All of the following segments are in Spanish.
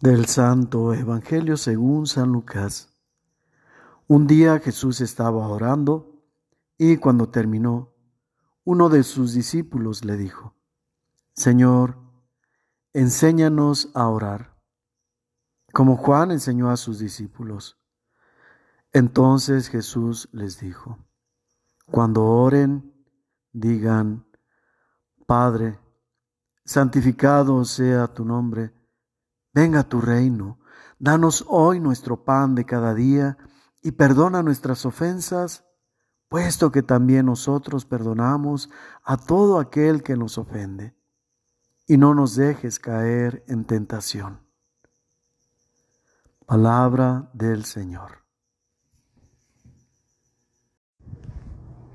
Del Santo Evangelio según San Lucas. Un día Jesús estaba orando y cuando terminó, uno de sus discípulos le dijo, Señor, enséñanos a orar, como Juan enseñó a sus discípulos. Entonces Jesús les dijo, Cuando oren, digan, Padre, santificado sea tu nombre Venga tu reino, danos hoy nuestro pan de cada día y perdona nuestras ofensas, puesto que también nosotros perdonamos a todo aquel que nos ofende. Y no nos dejes caer en tentación. Palabra del Señor.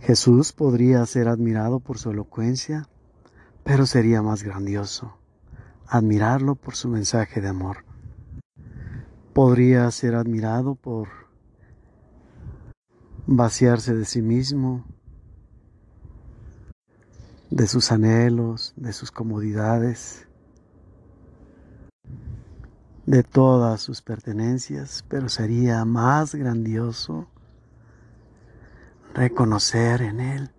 Jesús podría ser admirado por su elocuencia, pero sería más grandioso admirarlo por su mensaje de amor. Podría ser admirado por vaciarse de sí mismo, de sus anhelos, de sus comodidades, de todas sus pertenencias, pero sería más grandioso reconocer en él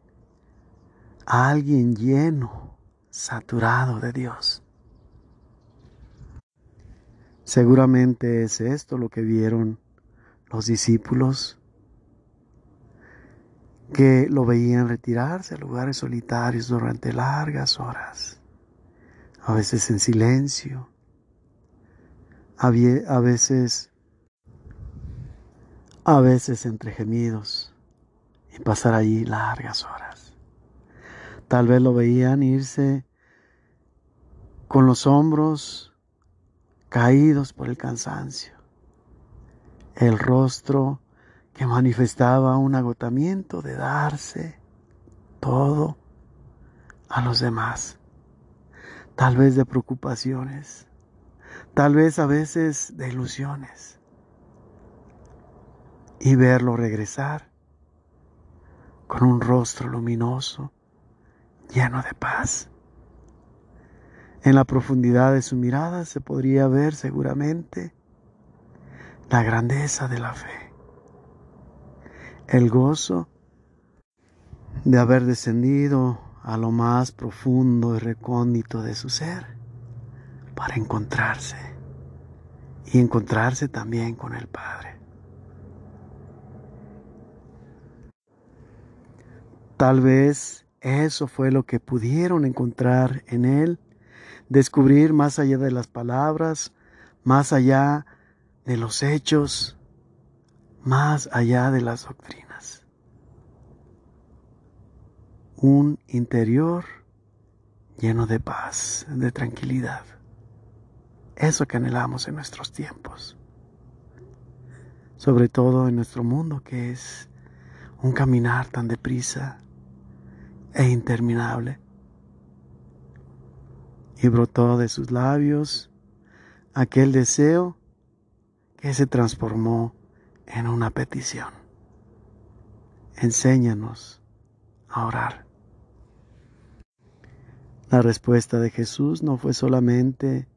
a alguien lleno, saturado de Dios. Seguramente es esto lo que vieron los discípulos que lo veían retirarse a lugares solitarios durante largas horas, a veces en silencio, a veces a veces entre gemidos y pasar allí largas horas. Tal vez lo veían irse con los hombros caídos por el cansancio. El rostro que manifestaba un agotamiento de darse todo a los demás, tal vez de preocupaciones, tal vez a veces de ilusiones, y verlo regresar con un rostro luminoso, lleno de paz. En la profundidad de su mirada se podría ver seguramente la grandeza de la fe, el gozo de haber descendido a lo más profundo y recóndito de su ser para encontrarse y encontrarse también con el Padre. Tal vez eso fue lo que pudieron encontrar en Él descubrir más allá de las palabras, más allá de los hechos, más allá de las doctrinas. Un interior lleno de paz, de tranquilidad. Eso que anhelamos en nuestros tiempos. Sobre todo en nuestro mundo que es un caminar tan deprisa e interminable y brotó de sus labios aquel deseo que se transformó en una petición. Enséñanos a orar. La respuesta de Jesús no fue solamente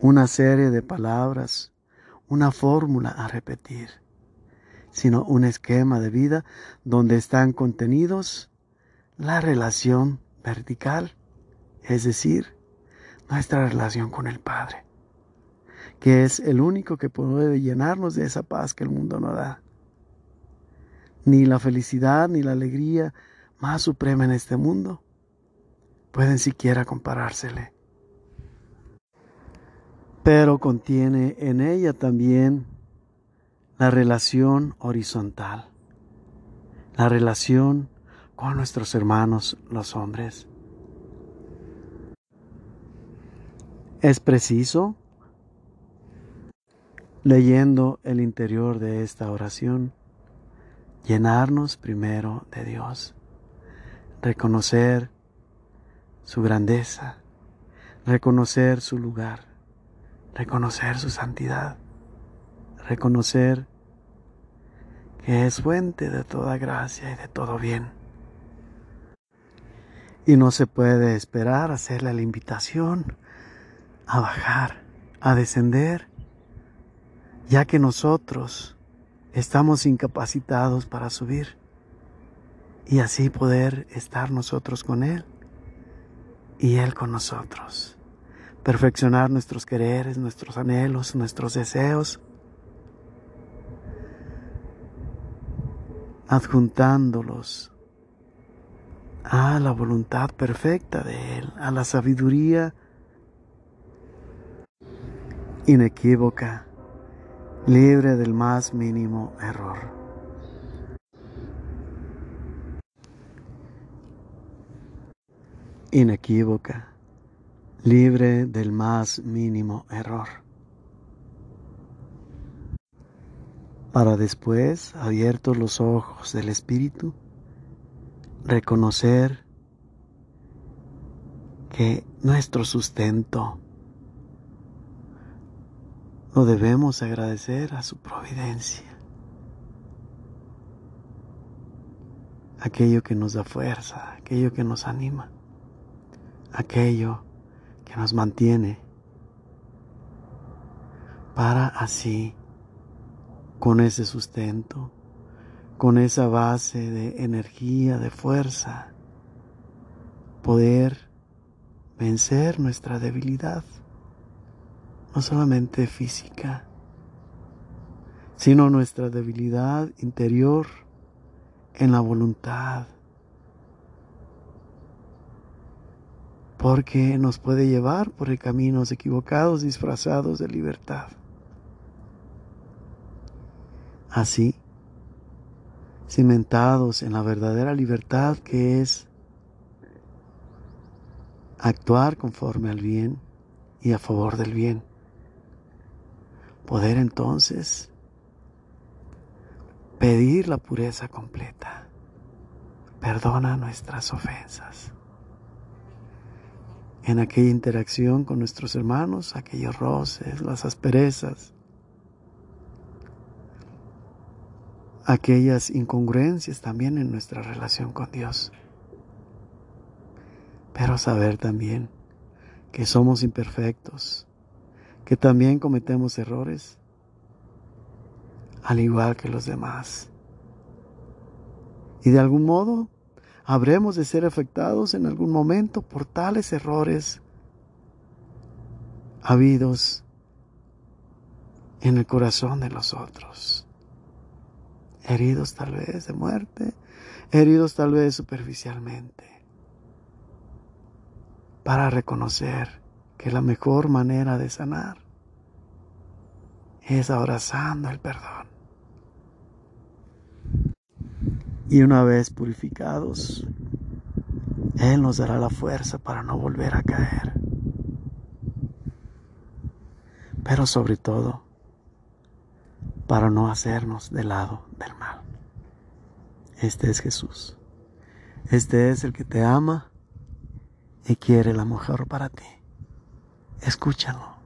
una serie de palabras, una fórmula a repetir, sino un esquema de vida donde están contenidos la relación vertical es decir, nuestra relación con el Padre, que es el único que puede llenarnos de esa paz que el mundo no da. Ni la felicidad ni la alegría más suprema en este mundo pueden siquiera comparársele. Pero contiene en ella también la relación horizontal, la relación con nuestros hermanos los hombres. Es preciso, leyendo el interior de esta oración, llenarnos primero de Dios, reconocer su grandeza, reconocer su lugar, reconocer su santidad, reconocer que es fuente de toda gracia y de todo bien. Y no se puede esperar hacerle la invitación a bajar a descender, ya que nosotros estamos incapacitados para subir y así poder estar nosotros con Él y Él con nosotros. Perfeccionar nuestros quereres, nuestros anhelos, nuestros deseos, adjuntándolos a la voluntad perfecta de Él, a la sabiduría inequívoca, libre del más mínimo error. Inequívoca, libre del más mínimo error. Para después, abiertos los ojos del Espíritu, reconocer que nuestro sustento lo debemos agradecer a su providencia. Aquello que nos da fuerza, aquello que nos anima, aquello que nos mantiene para así, con ese sustento, con esa base de energía, de fuerza, poder vencer nuestra debilidad no solamente física, sino nuestra debilidad interior en la voluntad, porque nos puede llevar por caminos equivocados disfrazados de libertad. Así, cimentados en la verdadera libertad que es actuar conforme al bien y a favor del bien poder entonces pedir la pureza completa. Perdona nuestras ofensas. En aquella interacción con nuestros hermanos, aquellos roces, las asperezas, aquellas incongruencias también en nuestra relación con Dios. Pero saber también que somos imperfectos, que también cometemos errores, al igual que los demás. Y de algún modo habremos de ser afectados en algún momento por tales errores habidos en el corazón de los otros. Heridos tal vez de muerte, heridos tal vez superficialmente, para reconocer que la mejor manera de sanar es abrazando el perdón. Y una vez purificados, Él nos dará la fuerza para no volver a caer. Pero sobre todo, para no hacernos del lado del mal. Este es Jesús. Este es el que te ama y quiere la mejor para ti. Escúchalo.